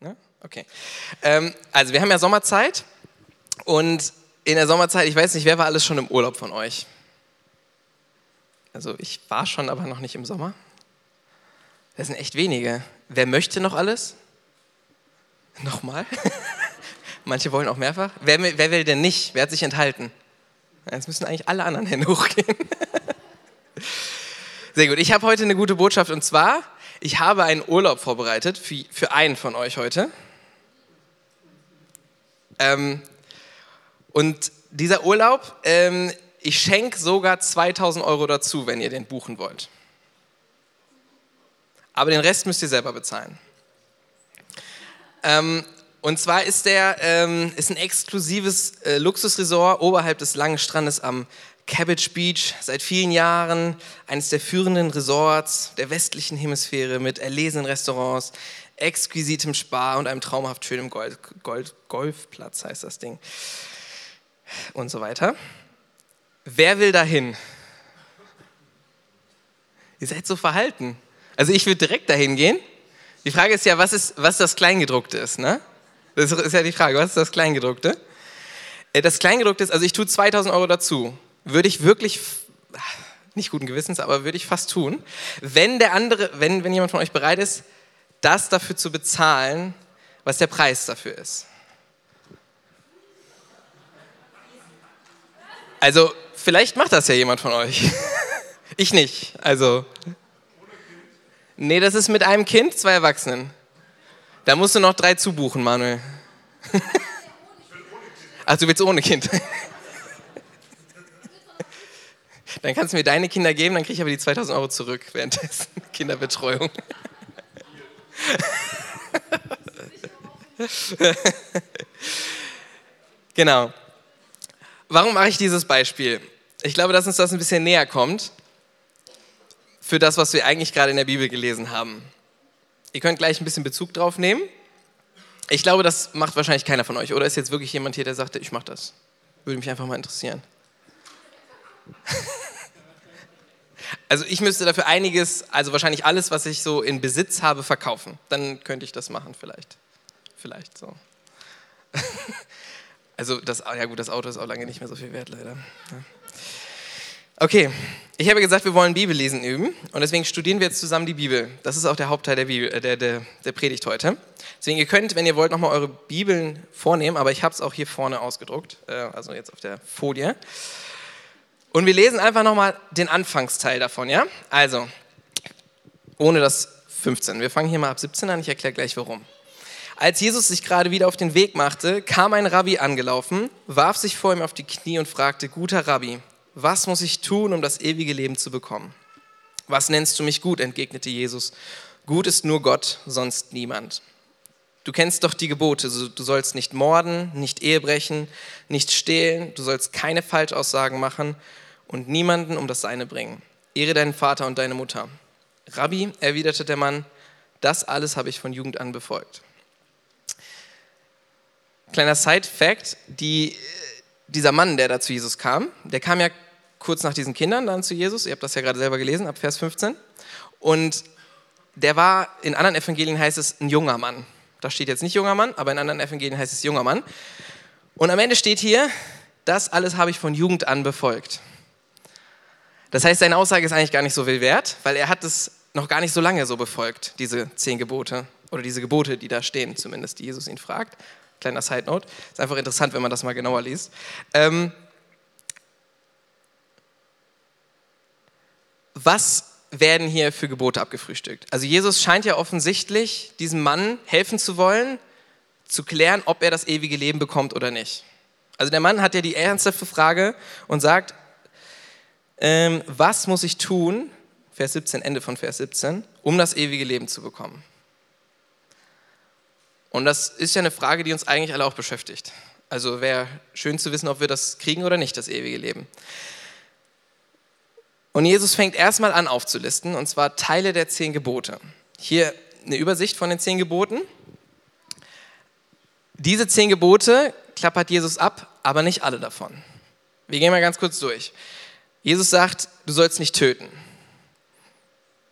Ne? Okay. Ähm, also wir haben ja Sommerzeit und in der Sommerzeit, ich weiß nicht, wer war alles schon im Urlaub von euch? Also ich war schon, aber noch nicht im Sommer. Das sind echt wenige. Wer möchte noch alles? Nochmal? Manche wollen auch mehrfach. Wer, wer, will denn nicht? Wer hat sich enthalten? Jetzt müssen eigentlich alle anderen Hände hochgehen. Sehr gut. Ich habe heute eine gute Botschaft und zwar, ich habe einen Urlaub vorbereitet für, für einen von euch heute. Ähm, und dieser Urlaub, ähm, ich schenke sogar 2000 Euro dazu, wenn ihr den buchen wollt. Aber den Rest müsst ihr selber bezahlen. Ähm, und zwar ist der ähm, ist ein exklusives äh, Luxusresort oberhalb des langen Strandes am Cabbage Beach. Seit vielen Jahren eines der führenden Resorts der westlichen Hemisphäre mit erlesenen Restaurants, exquisitem Spa und einem traumhaft schönen Gold, Gold, Golfplatz heißt das Ding. Und so weiter. Wer will dahin? Ihr seid so verhalten. Also ich würde direkt dahin gehen. Die Frage ist ja, was ist, was das Kleingedruckte ist, ne? Das ist ja die Frage, was ist das Kleingedruckte? Äh, das Kleingedruckte ist, also ich tue 2000 Euro dazu. Würde ich wirklich, nicht guten Gewissens, aber würde ich fast tun. Wenn der andere, wenn, wenn jemand von euch bereit ist, das dafür zu bezahlen, was der Preis dafür ist. Also, vielleicht macht das ja jemand von euch. Ich nicht. Also. Nee, das ist mit einem Kind, zwei Erwachsenen. Da musst du noch drei zubuchen, Manuel. Ach, du willst ohne Kind. Dann kannst du mir deine Kinder geben, dann kriege ich aber die 2000 Euro zurück währenddessen. Kinderbetreuung. genau. Warum mache ich dieses Beispiel? Ich glaube, dass uns das ein bisschen näher kommt für das, was wir eigentlich gerade in der Bibel gelesen haben. Ihr könnt gleich ein bisschen Bezug drauf nehmen. Ich glaube, das macht wahrscheinlich keiner von euch. Oder ist jetzt wirklich jemand hier, der sagte, ich mache das? Würde mich einfach mal interessieren. also ich müsste dafür einiges, also wahrscheinlich alles, was ich so in Besitz habe, verkaufen. Dann könnte ich das machen vielleicht. Vielleicht so. also das, ja gut, das Auto ist auch lange nicht mehr so viel wert, leider. Okay, ich habe gesagt, wir wollen Bibellesen üben und deswegen studieren wir jetzt zusammen die Bibel. Das ist auch der Hauptteil der, Bibel, äh, der, der, der Predigt heute. Deswegen, ihr könnt, wenn ihr wollt, nochmal eure Bibeln vornehmen, aber ich habe es auch hier vorne ausgedruckt, äh, also jetzt auf der Folie. Und wir lesen einfach nochmal den Anfangsteil davon, ja? Also, ohne das 15. Wir fangen hier mal ab 17 an, ich erkläre gleich warum. Als Jesus sich gerade wieder auf den Weg machte, kam ein Rabbi angelaufen, warf sich vor ihm auf die Knie und fragte, guter Rabbi, was muss ich tun, um das ewige Leben zu bekommen? Was nennst du mich gut? entgegnete Jesus. Gut ist nur Gott, sonst niemand. Du kennst doch die Gebote. Du sollst nicht morden, nicht Ehe brechen, nicht stehlen, du sollst keine Falschaussagen machen und niemanden um das Seine bringen. Ehre deinen Vater und deine Mutter. Rabbi, erwiderte der Mann, das alles habe ich von Jugend an befolgt. Kleiner Side-Fact: die, dieser Mann, der da zu Jesus kam, der kam ja kurz nach diesen Kindern dann zu Jesus. Ihr habt das ja gerade selber gelesen, ab Vers 15. Und der war, in anderen Evangelien heißt es ein junger Mann. Da steht jetzt nicht junger Mann, aber in anderen Evangelien heißt es junger Mann. Und am Ende steht hier, das alles habe ich von Jugend an befolgt. Das heißt, seine Aussage ist eigentlich gar nicht so viel wert, weil er hat es noch gar nicht so lange so befolgt, diese zehn Gebote oder diese Gebote, die da stehen, zumindest, die Jesus ihn fragt. Kleiner Side Note. Ist einfach interessant, wenn man das mal genauer liest. Ähm, was werden hier für Gebote abgefrühstückt? Also Jesus scheint ja offensichtlich diesem Mann helfen zu wollen, zu klären, ob er das ewige Leben bekommt oder nicht. Also der Mann hat ja die ernsthafte Frage und sagt, ähm, was muss ich tun, Vers 17, Ende von Vers 17, um das ewige Leben zu bekommen? Und das ist ja eine Frage, die uns eigentlich alle auch beschäftigt. Also wäre schön zu wissen, ob wir das kriegen oder nicht, das ewige Leben. Und Jesus fängt erstmal an aufzulisten, und zwar Teile der zehn Gebote. Hier eine Übersicht von den zehn Geboten. Diese zehn Gebote klappert Jesus ab, aber nicht alle davon. Wir gehen mal ganz kurz durch. Jesus sagt, du sollst nicht töten.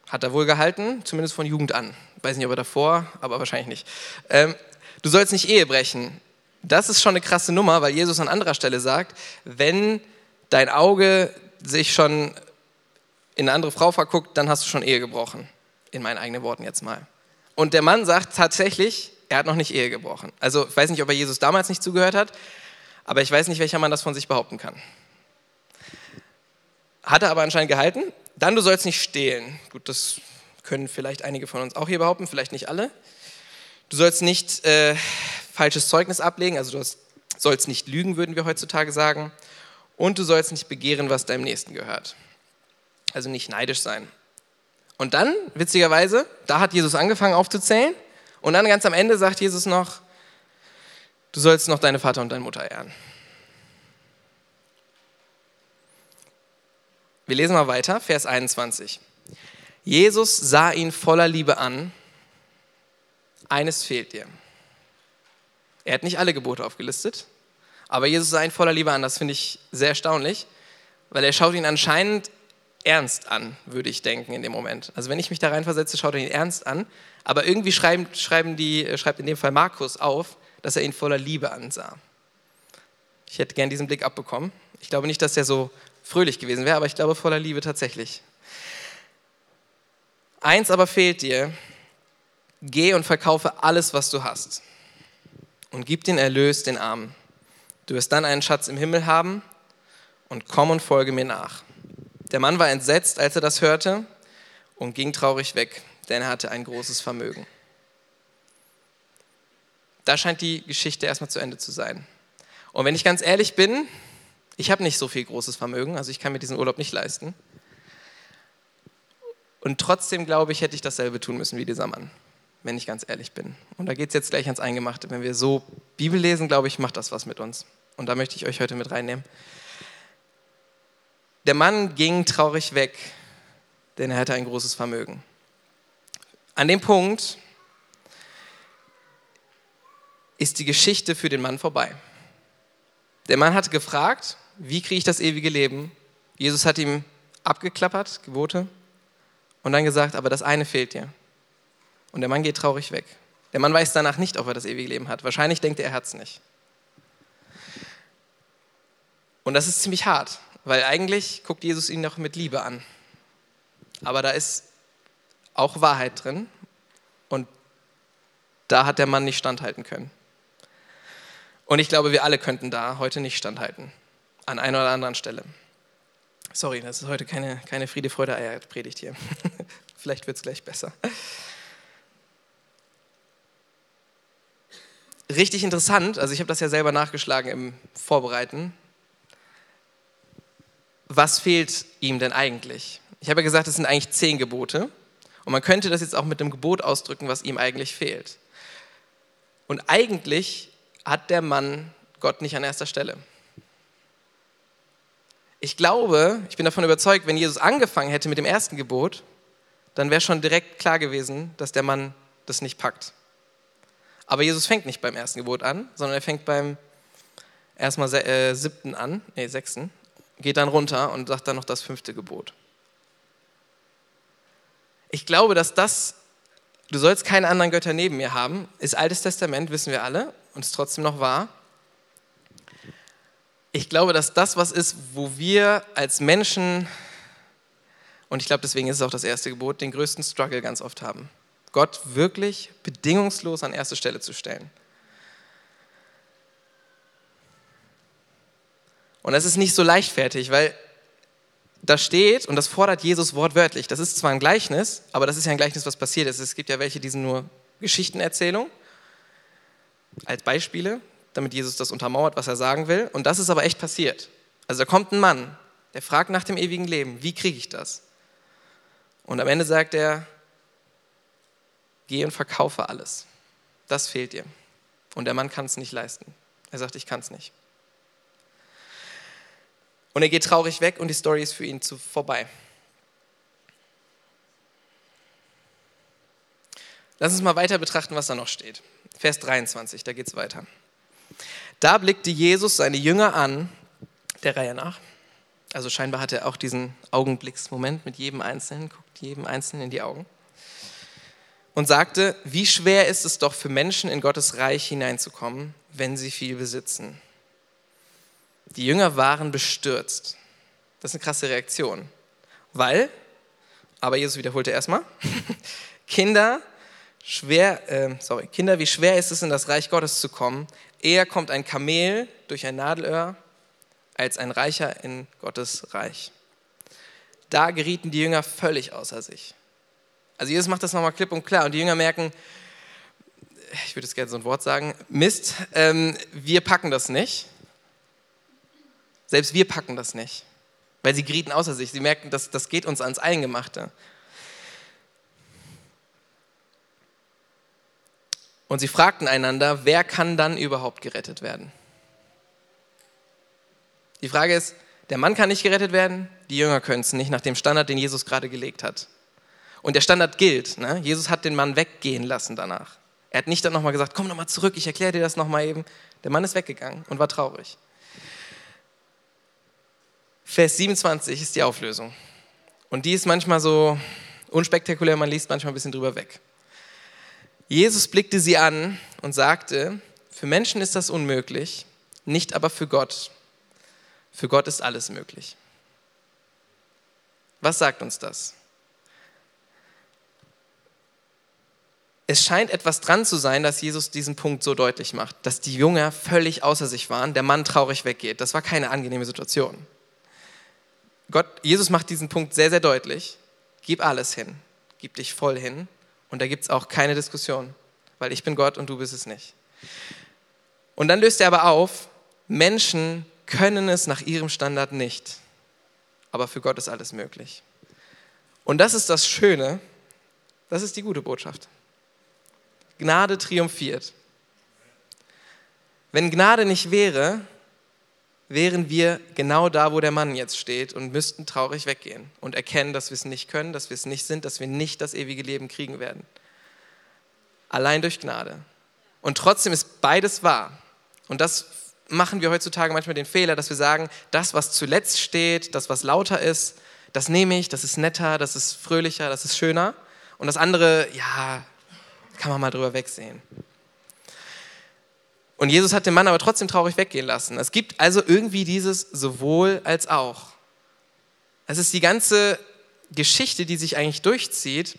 Hat er wohl gehalten, zumindest von Jugend an. weiß nicht, ob er davor, aber wahrscheinlich nicht. Ähm, du sollst nicht Ehe brechen. Das ist schon eine krasse Nummer, weil Jesus an anderer Stelle sagt, wenn dein Auge sich schon in eine andere Frau verguckt, dann hast du schon Ehe gebrochen. In meinen eigenen Worten jetzt mal. Und der Mann sagt tatsächlich, er hat noch nicht Ehe gebrochen. Also ich weiß nicht, ob er Jesus damals nicht zugehört hat, aber ich weiß nicht, welcher Mann das von sich behaupten kann. Hat er aber anscheinend gehalten. Dann, du sollst nicht stehlen. Gut, das können vielleicht einige von uns auch hier behaupten, vielleicht nicht alle. Du sollst nicht äh, falsches Zeugnis ablegen, also du sollst nicht lügen, würden wir heutzutage sagen. Und du sollst nicht begehren, was deinem Nächsten gehört. Also nicht neidisch sein. Und dann, witzigerweise, da hat Jesus angefangen aufzuzählen. Und dann ganz am Ende sagt Jesus noch, du sollst noch deine Vater und deine Mutter ehren. Wir lesen mal weiter, Vers 21. Jesus sah ihn voller Liebe an. Eines fehlt dir. Er hat nicht alle Gebote aufgelistet, aber Jesus sah ihn voller Liebe an. Das finde ich sehr erstaunlich, weil er schaut ihn anscheinend ernst an, würde ich denken in dem Moment. Also wenn ich mich da reinversetze, schaut er ihn ernst an. Aber irgendwie schreiben, schreiben die, schreibt in dem Fall Markus auf, dass er ihn voller Liebe ansah. Ich hätte gern diesen Blick abbekommen. Ich glaube nicht, dass er so fröhlich gewesen wäre, aber ich glaube voller Liebe tatsächlich. Eins aber fehlt dir, geh und verkaufe alles, was du hast und gib den Erlös den Armen. Du wirst dann einen Schatz im Himmel haben und komm und folge mir nach. Der Mann war entsetzt, als er das hörte und ging traurig weg, denn er hatte ein großes Vermögen. Da scheint die Geschichte erstmal zu Ende zu sein. Und wenn ich ganz ehrlich bin, ich habe nicht so viel großes Vermögen, also ich kann mir diesen Urlaub nicht leisten. Und trotzdem glaube ich, hätte ich dasselbe tun müssen wie dieser Mann, wenn ich ganz ehrlich bin. Und da geht es jetzt gleich ans Eingemachte. Wenn wir so Bibel lesen, glaube ich, macht das was mit uns. Und da möchte ich euch heute mit reinnehmen. Der Mann ging traurig weg, denn er hatte ein großes Vermögen. An dem Punkt ist die Geschichte für den Mann vorbei. Der Mann hatte gefragt, wie kriege ich das ewige Leben? Jesus hat ihm abgeklappert, Gebote, und dann gesagt, aber das eine fehlt dir. Und der Mann geht traurig weg. Der Mann weiß danach nicht, ob er das ewige Leben hat. Wahrscheinlich denkt er, er hat es nicht. Und das ist ziemlich hart, weil eigentlich guckt Jesus ihn noch mit Liebe an. Aber da ist auch Wahrheit drin und da hat der Mann nicht standhalten können. Und ich glaube, wir alle könnten da heute nicht standhalten, an einer oder anderen Stelle. Sorry, das ist heute keine, keine Friede, Freude, Eier-Predigt hier. Vielleicht wird es gleich besser. Richtig interessant, also ich habe das ja selber nachgeschlagen im Vorbereiten. Was fehlt ihm denn eigentlich? Ich habe ja gesagt, es sind eigentlich zehn Gebote. Und man könnte das jetzt auch mit einem Gebot ausdrücken, was ihm eigentlich fehlt. Und eigentlich hat der Mann Gott nicht an erster Stelle. Ich glaube, ich bin davon überzeugt, wenn Jesus angefangen hätte mit dem ersten Gebot, dann wäre schon direkt klar gewesen, dass der Mann das nicht packt. Aber Jesus fängt nicht beim ersten Gebot an, sondern er fängt beim erstmal äh, siebten an, nee, sechsten, geht dann runter und sagt dann noch das fünfte Gebot. Ich glaube, dass das, du sollst keine anderen Götter neben mir haben, ist Altes Testament, wissen wir alle, und ist trotzdem noch wahr ich glaube, dass das was ist, wo wir als Menschen, und ich glaube, deswegen ist es auch das erste Gebot, den größten Struggle ganz oft haben. Gott wirklich bedingungslos an erste Stelle zu stellen. Und das ist nicht so leichtfertig, weil da steht, und das fordert Jesus wortwörtlich, das ist zwar ein Gleichnis, aber das ist ja ein Gleichnis, was passiert ist. Es gibt ja welche, die sind nur Geschichtenerzählung als Beispiele damit Jesus das untermauert, was er sagen will. Und das ist aber echt passiert. Also da kommt ein Mann, der fragt nach dem ewigen Leben, wie kriege ich das? Und am Ende sagt er, geh und verkaufe alles. Das fehlt dir. Und der Mann kann es nicht leisten. Er sagt, ich kann es nicht. Und er geht traurig weg und die Story ist für ihn zu vorbei. Lass uns mal weiter betrachten, was da noch steht. Vers 23, da geht es weiter. Da blickte Jesus seine Jünger an, der Reihe nach. Also scheinbar hat er auch diesen Augenblicksmoment mit jedem Einzelnen, guckt jedem Einzelnen in die Augen. und sagte, wie schwer ist es doch für Menschen in Gottes Reich hineinzukommen, wenn sie viel besitzen. Die Jünger waren bestürzt. Das ist eine krasse Reaktion, weil, aber Jesus wiederholte erstmal, Kinder, schwer, äh, sorry, Kinder, wie schwer ist es in das Reich Gottes zu kommen? Eher kommt ein Kamel durch ein Nadelöhr als ein Reicher in Gottes Reich. Da gerieten die Jünger völlig außer sich. Also Jesus macht das nochmal klipp und klar und die Jünger merken, ich würde jetzt gerne so ein Wort sagen, Mist, ähm, wir packen das nicht. Selbst wir packen das nicht, weil sie gerieten außer sich. Sie merken, dass das geht uns ans Eingemachte. Und sie fragten einander, wer kann dann überhaupt gerettet werden? Die Frage ist, der Mann kann nicht gerettet werden, die Jünger können es nicht nach dem Standard, den Jesus gerade gelegt hat. Und der Standard gilt. Ne? Jesus hat den Mann weggehen lassen danach. Er hat nicht dann nochmal gesagt, komm nochmal zurück, ich erkläre dir das nochmal eben. Der Mann ist weggegangen und war traurig. Vers 27 ist die Auflösung. Und die ist manchmal so unspektakulär, man liest manchmal ein bisschen drüber weg. Jesus blickte sie an und sagte, für Menschen ist das unmöglich, nicht aber für Gott. Für Gott ist alles möglich. Was sagt uns das? Es scheint etwas dran zu sein, dass Jesus diesen Punkt so deutlich macht, dass die Jünger völlig außer sich waren, der Mann traurig weggeht. Das war keine angenehme Situation. Gott, Jesus macht diesen Punkt sehr, sehr deutlich. Gib alles hin, gib dich voll hin und da gibt es auch keine Diskussion, weil ich bin Gott und du bist es nicht. Und dann löst er aber auf, Menschen können es nach ihrem Standard nicht, aber für Gott ist alles möglich. Und das ist das Schöne, das ist die gute Botschaft. Gnade triumphiert. Wenn Gnade nicht wäre, wären wir genau da, wo der Mann jetzt steht und müssten traurig weggehen und erkennen, dass wir es nicht können, dass wir es nicht sind, dass wir nicht das ewige Leben kriegen werden. Allein durch Gnade. Und trotzdem ist beides wahr. Und das machen wir heutzutage manchmal den Fehler, dass wir sagen, das, was zuletzt steht, das, was lauter ist, das nehme ich, das ist netter, das ist fröhlicher, das ist schöner. Und das andere, ja, kann man mal drüber wegsehen. Und Jesus hat den Mann aber trotzdem traurig weggehen lassen. Es gibt also irgendwie dieses sowohl als auch. Es ist die ganze Geschichte, die sich eigentlich durchzieht,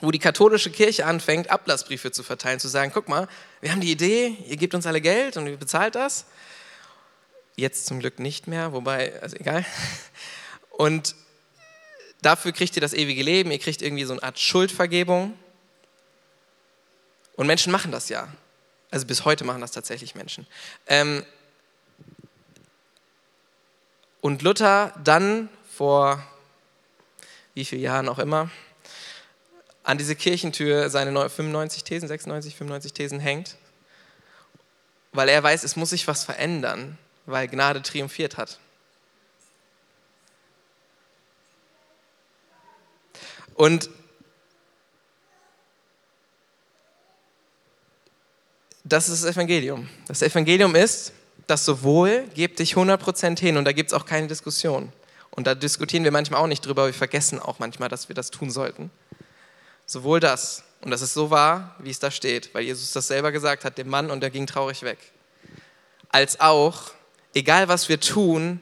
wo die katholische Kirche anfängt, Ablassbriefe zu verteilen, zu sagen, guck mal, wir haben die Idee, ihr gebt uns alle Geld und ihr bezahlt das. Jetzt zum Glück nicht mehr, wobei, also egal. Und dafür kriegt ihr das ewige Leben, ihr kriegt irgendwie so eine Art Schuldvergebung. Und Menschen machen das ja. Also bis heute machen das tatsächlich Menschen. Ähm, und Luther dann vor wie vielen Jahren auch immer an diese Kirchentür seine 95 Thesen, 96, 95 Thesen hängt, weil er weiß, es muss sich was verändern, weil Gnade triumphiert hat. Und das ist das Evangelium. Das Evangelium ist, dass sowohl gebt dich 100% hin und da gibt es auch keine Diskussion. Und da diskutieren wir manchmal auch nicht drüber, wir vergessen auch manchmal, dass wir das tun sollten. Sowohl das, und das ist so wahr, wie es da steht, weil Jesus das selber gesagt hat, dem Mann, und er ging traurig weg. Als auch, egal was wir tun,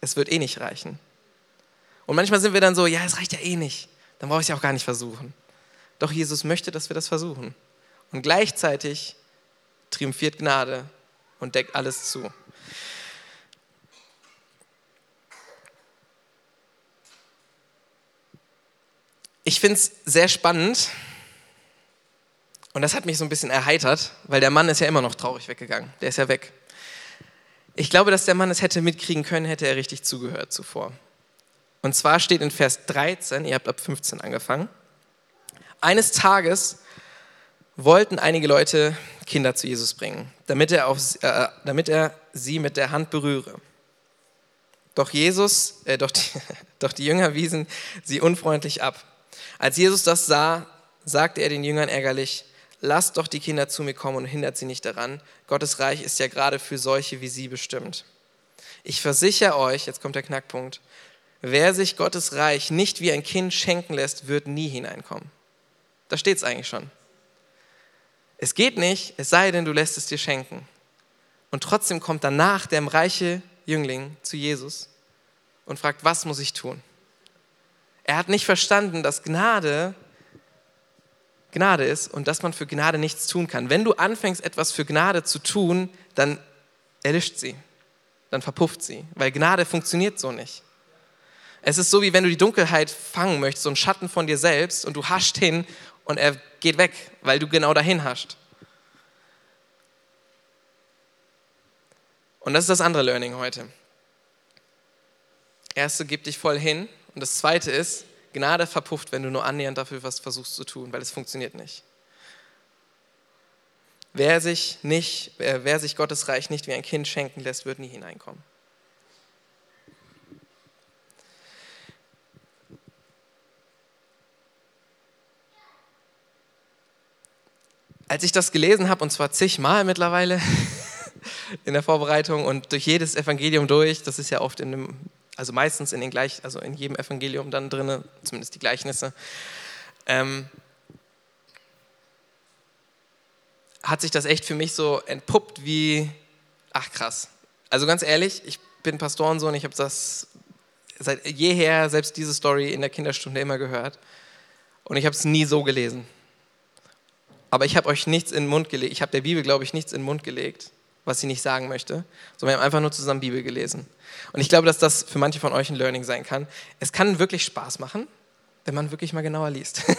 es wird eh nicht reichen. Und manchmal sind wir dann so, ja, es reicht ja eh nicht, dann brauche ich es ja auch gar nicht versuchen. Doch Jesus möchte, dass wir das versuchen. Und gleichzeitig triumphiert Gnade und deckt alles zu. Ich finde es sehr spannend und das hat mich so ein bisschen erheitert, weil der Mann ist ja immer noch traurig weggegangen. Der ist ja weg. Ich glaube, dass der Mann es hätte mitkriegen können, hätte er richtig zugehört zuvor. Und zwar steht in Vers 13, ihr habt ab 15 angefangen, eines Tages wollten einige Leute Kinder zu Jesus bringen, damit er, auf, äh, damit er sie mit der Hand berühre. Doch Jesus, äh, doch, die, doch die Jünger wiesen sie unfreundlich ab. Als Jesus das sah, sagte er den Jüngern ärgerlich, lasst doch die Kinder zu mir kommen und hindert sie nicht daran. Gottes Reich ist ja gerade für solche wie sie bestimmt. Ich versichere euch, jetzt kommt der Knackpunkt, wer sich Gottes Reich nicht wie ein Kind schenken lässt, wird nie hineinkommen. Da steht es eigentlich schon. Es geht nicht, es sei denn, du lässt es dir schenken. Und trotzdem kommt danach der reiche Jüngling zu Jesus und fragt, was muss ich tun? Er hat nicht verstanden, dass Gnade Gnade ist und dass man für Gnade nichts tun kann. Wenn du anfängst, etwas für Gnade zu tun, dann erlischt sie, dann verpufft sie, weil Gnade funktioniert so nicht. Es ist so, wie wenn du die Dunkelheit fangen möchtest, so einen Schatten von dir selbst und du hascht hin und er geht weg, weil du genau dahin hascht. Und das ist das andere Learning heute. Erste, gib dich voll hin. Und das zweite ist, Gnade verpufft, wenn du nur annähernd dafür was versuchst zu tun, weil es funktioniert nicht. Wer sich, nicht, wer sich Gottes Reich nicht wie ein Kind schenken lässt, wird nie hineinkommen. Als ich das gelesen habe, und zwar zigmal mittlerweile in der Vorbereitung und durch jedes Evangelium durch, das ist ja oft in einem, also meistens in den gleich, also in jedem Evangelium dann drin, zumindest die Gleichnisse, ähm, hat sich das echt für mich so entpuppt wie, ach krass. Also ganz ehrlich, ich bin Pastorensohn, ich habe das seit jeher, selbst diese Story in der Kinderstunde immer gehört. Und ich habe es nie so gelesen. Aber ich habe euch nichts in den Mund gelegt. Ich habe der Bibel, glaube ich, nichts in den Mund gelegt, was sie nicht sagen möchte, sondern wir haben einfach nur zusammen Bibel gelesen. Und ich glaube, dass das für manche von euch ein Learning sein kann. Es kann wirklich Spaß machen, wenn man wirklich mal genauer liest.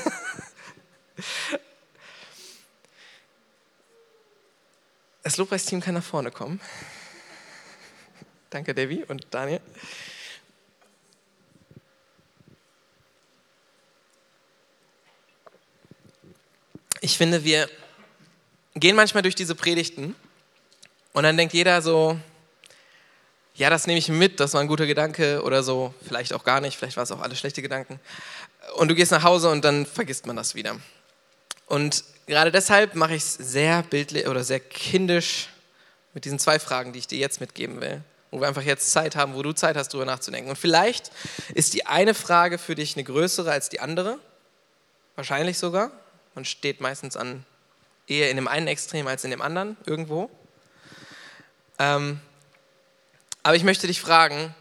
Das Lobpreisteam kann nach vorne kommen. Danke, Debbie und Daniel. Ich finde, wir gehen manchmal durch diese Predigten und dann denkt jeder so, ja, das nehme ich mit, das war ein guter Gedanke oder so, vielleicht auch gar nicht, vielleicht war es auch alles schlechte Gedanken. Und du gehst nach Hause und dann vergisst man das wieder. Und gerade deshalb mache ich es sehr bildlich oder sehr kindisch mit diesen zwei Fragen, die ich dir jetzt mitgeben will, wo wir einfach jetzt Zeit haben, wo du Zeit hast, darüber nachzudenken. Und vielleicht ist die eine Frage für dich eine größere als die andere, wahrscheinlich sogar. Man steht meistens an eher in dem einen Extrem als in dem anderen irgendwo. Ähm, aber ich möchte dich fragen,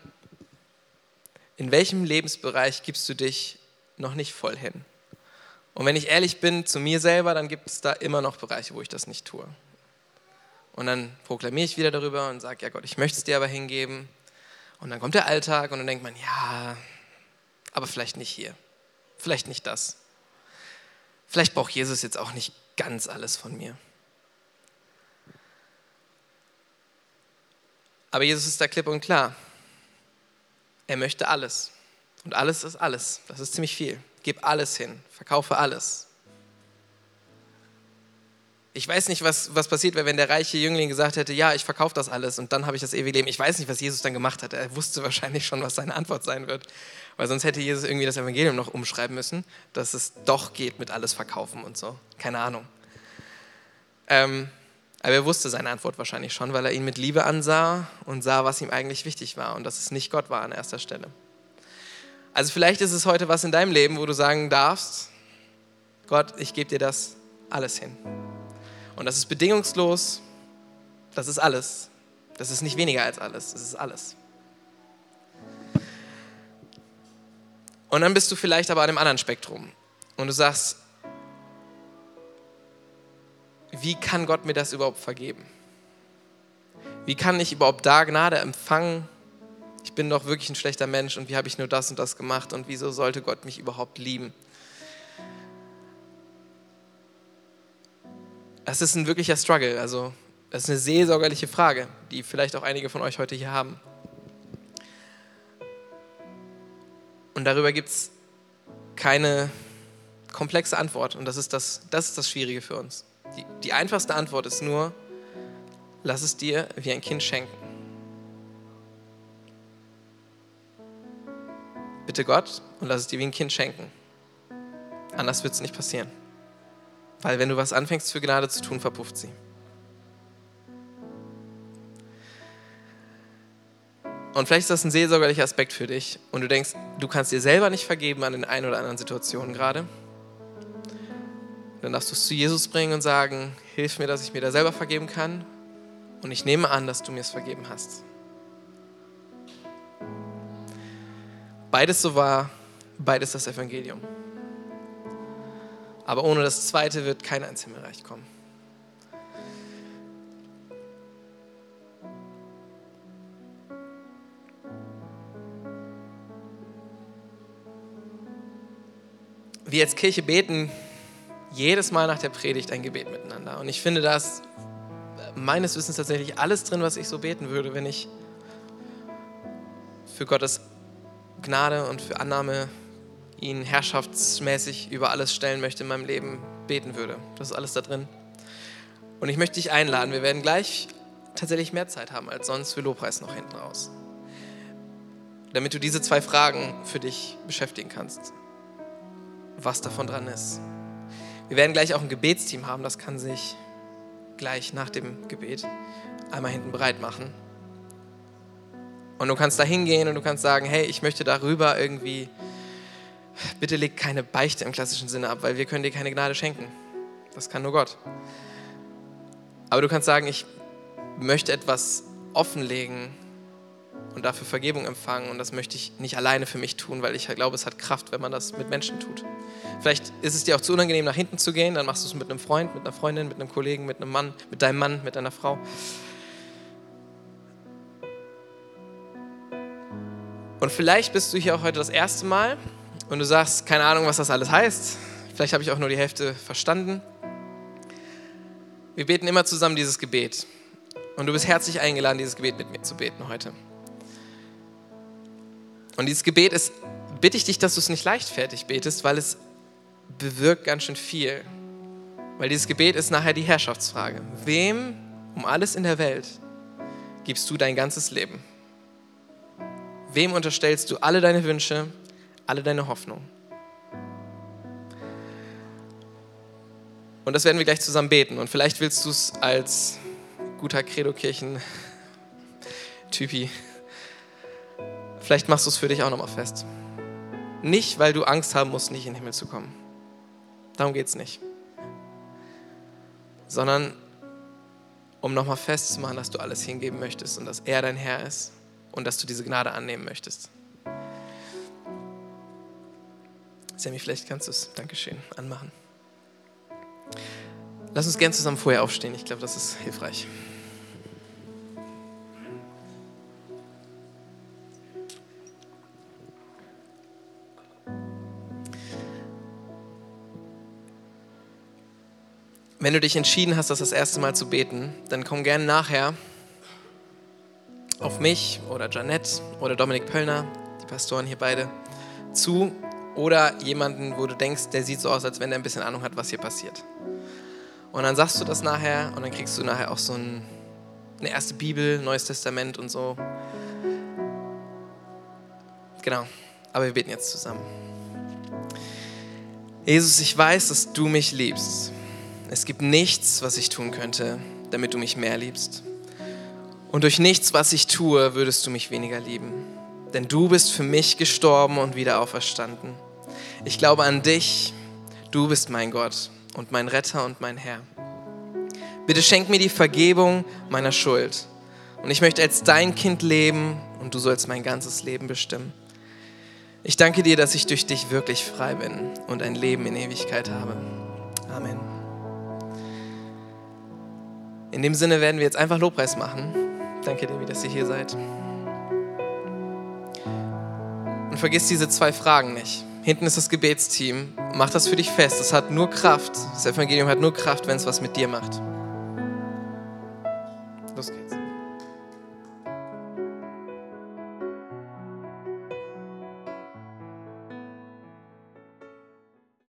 in welchem Lebensbereich gibst du dich noch nicht voll hin? Und wenn ich ehrlich bin zu mir selber, dann gibt es da immer noch Bereiche, wo ich das nicht tue. Und dann proklamiere ich wieder darüber und sage, ja Gott, ich möchte es dir aber hingeben. Und dann kommt der Alltag und dann denkt man, ja, aber vielleicht nicht hier. Vielleicht nicht das. Vielleicht braucht Jesus jetzt auch nicht ganz alles von mir. Aber Jesus ist da klipp und klar. Er möchte alles. Und alles ist alles. Das ist ziemlich viel. Gib alles hin, verkaufe alles. Ich weiß nicht, was, was passiert wäre, wenn der reiche Jüngling gesagt hätte, ja, ich verkaufe das alles und dann habe ich das ewige Leben. Ich weiß nicht, was Jesus dann gemacht hat. Er wusste wahrscheinlich schon, was seine Antwort sein wird. Weil sonst hätte Jesus irgendwie das Evangelium noch umschreiben müssen, dass es doch geht mit alles verkaufen und so. Keine Ahnung. Ähm, aber er wusste seine Antwort wahrscheinlich schon, weil er ihn mit Liebe ansah und sah, was ihm eigentlich wichtig war und dass es nicht Gott war an erster Stelle. Also vielleicht ist es heute was in deinem Leben, wo du sagen darfst, Gott, ich gebe dir das alles hin. Und das ist bedingungslos, das ist alles. Das ist nicht weniger als alles, das ist alles. Und dann bist du vielleicht aber an einem anderen Spektrum und du sagst, wie kann Gott mir das überhaupt vergeben? Wie kann ich überhaupt da Gnade empfangen, ich bin doch wirklich ein schlechter Mensch und wie habe ich nur das und das gemacht und wieso sollte Gott mich überhaupt lieben? Das ist ein wirklicher Struggle, also das ist eine seelsorgerliche Frage, die vielleicht auch einige von euch heute hier haben. Und darüber gibt es keine komplexe Antwort und das ist das, das, ist das Schwierige für uns. Die, die einfachste Antwort ist nur, lass es dir wie ein Kind schenken. Bitte Gott und lass es dir wie ein Kind schenken. Anders wird es nicht passieren. Weil wenn du was anfängst für Gnade zu tun, verpufft sie. Und vielleicht ist das ein seelsorgerlicher Aspekt für dich und du denkst, du kannst dir selber nicht vergeben an den einen oder anderen Situationen gerade. Dann darfst du es zu Jesus bringen und sagen, hilf mir, dass ich mir da selber vergeben kann. Und ich nehme an, dass du mir es vergeben hast. Beides so wahr, beides das Evangelium. Aber ohne das Zweite wird ins Himmelreich kommen. Wir als Kirche beten jedes Mal nach der Predigt ein Gebet miteinander. Und ich finde das meines Wissens tatsächlich alles drin, was ich so beten würde, wenn ich für Gottes Gnade und für Annahme ihn herrschaftsmäßig über alles stellen möchte in meinem Leben, beten würde. Das ist alles da drin. Und ich möchte dich einladen. Wir werden gleich tatsächlich mehr Zeit haben als sonst für Lobpreis noch hinten raus. Damit du diese zwei Fragen für dich beschäftigen kannst. Was davon dran ist. Wir werden gleich auch ein Gebetsteam haben, das kann sich gleich nach dem Gebet einmal hinten bereit machen. Und du kannst da hingehen und du kannst sagen, hey, ich möchte darüber irgendwie, bitte leg keine Beichte im klassischen Sinne ab, weil wir können dir keine Gnade schenken. Das kann nur Gott. Aber du kannst sagen, ich möchte etwas offenlegen und dafür Vergebung empfangen und das möchte ich nicht alleine für mich tun, weil ich glaube, es hat Kraft, wenn man das mit Menschen tut. Vielleicht ist es dir auch zu unangenehm, nach hinten zu gehen, dann machst du es mit einem Freund, mit einer Freundin, mit einem Kollegen, mit einem Mann, mit deinem Mann, mit deiner Frau. Und vielleicht bist du hier auch heute das erste Mal und du sagst, keine Ahnung, was das alles heißt. Vielleicht habe ich auch nur die Hälfte verstanden. Wir beten immer zusammen dieses Gebet. Und du bist herzlich eingeladen, dieses Gebet mit mir zu beten heute. Und dieses Gebet ist, bitte ich dich, dass du es nicht leichtfertig betest, weil es bewirkt ganz schön viel. Weil dieses Gebet ist nachher die Herrschaftsfrage. Wem um alles in der Welt gibst du dein ganzes Leben? Wem unterstellst du alle deine Wünsche, alle deine Hoffnung? Und das werden wir gleich zusammen beten. Und vielleicht willst du es als guter Credo-Kirchen-Typi, vielleicht machst du es für dich auch nochmal fest. Nicht, weil du Angst haben musst, nicht in den Himmel zu kommen. Darum geht es nicht. Sondern um nochmal festzumachen, dass du alles hingeben möchtest und dass er dein Herr ist und dass du diese Gnade annehmen möchtest. Sammy, vielleicht kannst du es, Dankeschön, anmachen. Lass uns gern zusammen vorher aufstehen. Ich glaube, das ist hilfreich. Wenn du dich entschieden hast, das das erste Mal zu beten, dann komm gerne nachher auf mich oder Janette oder Dominik Pöllner, die Pastoren hier beide, zu oder jemanden, wo du denkst, der sieht so aus, als wenn er ein bisschen Ahnung hat, was hier passiert. Und dann sagst du das nachher und dann kriegst du nachher auch so ein, eine erste Bibel, Neues Testament und so. Genau, aber wir beten jetzt zusammen. Jesus, ich weiß, dass du mich liebst es gibt nichts, was ich tun könnte, damit du mich mehr liebst. Und durch nichts, was ich tue, würdest du mich weniger lieben. Denn du bist für mich gestorben und wieder auferstanden. Ich glaube an dich. Du bist mein Gott und mein Retter und mein Herr. Bitte schenk mir die Vergebung meiner Schuld. Und ich möchte als dein Kind leben und du sollst mein ganzes Leben bestimmen. Ich danke dir, dass ich durch dich wirklich frei bin und ein Leben in Ewigkeit habe. Amen. In dem Sinne werden wir jetzt einfach Lobpreis machen. Danke, Debbie, dass ihr hier seid. Und vergiss diese zwei Fragen nicht. Hinten ist das Gebetsteam. Mach das für dich fest. Es hat nur Kraft. Das Evangelium hat nur Kraft, wenn es was mit dir macht.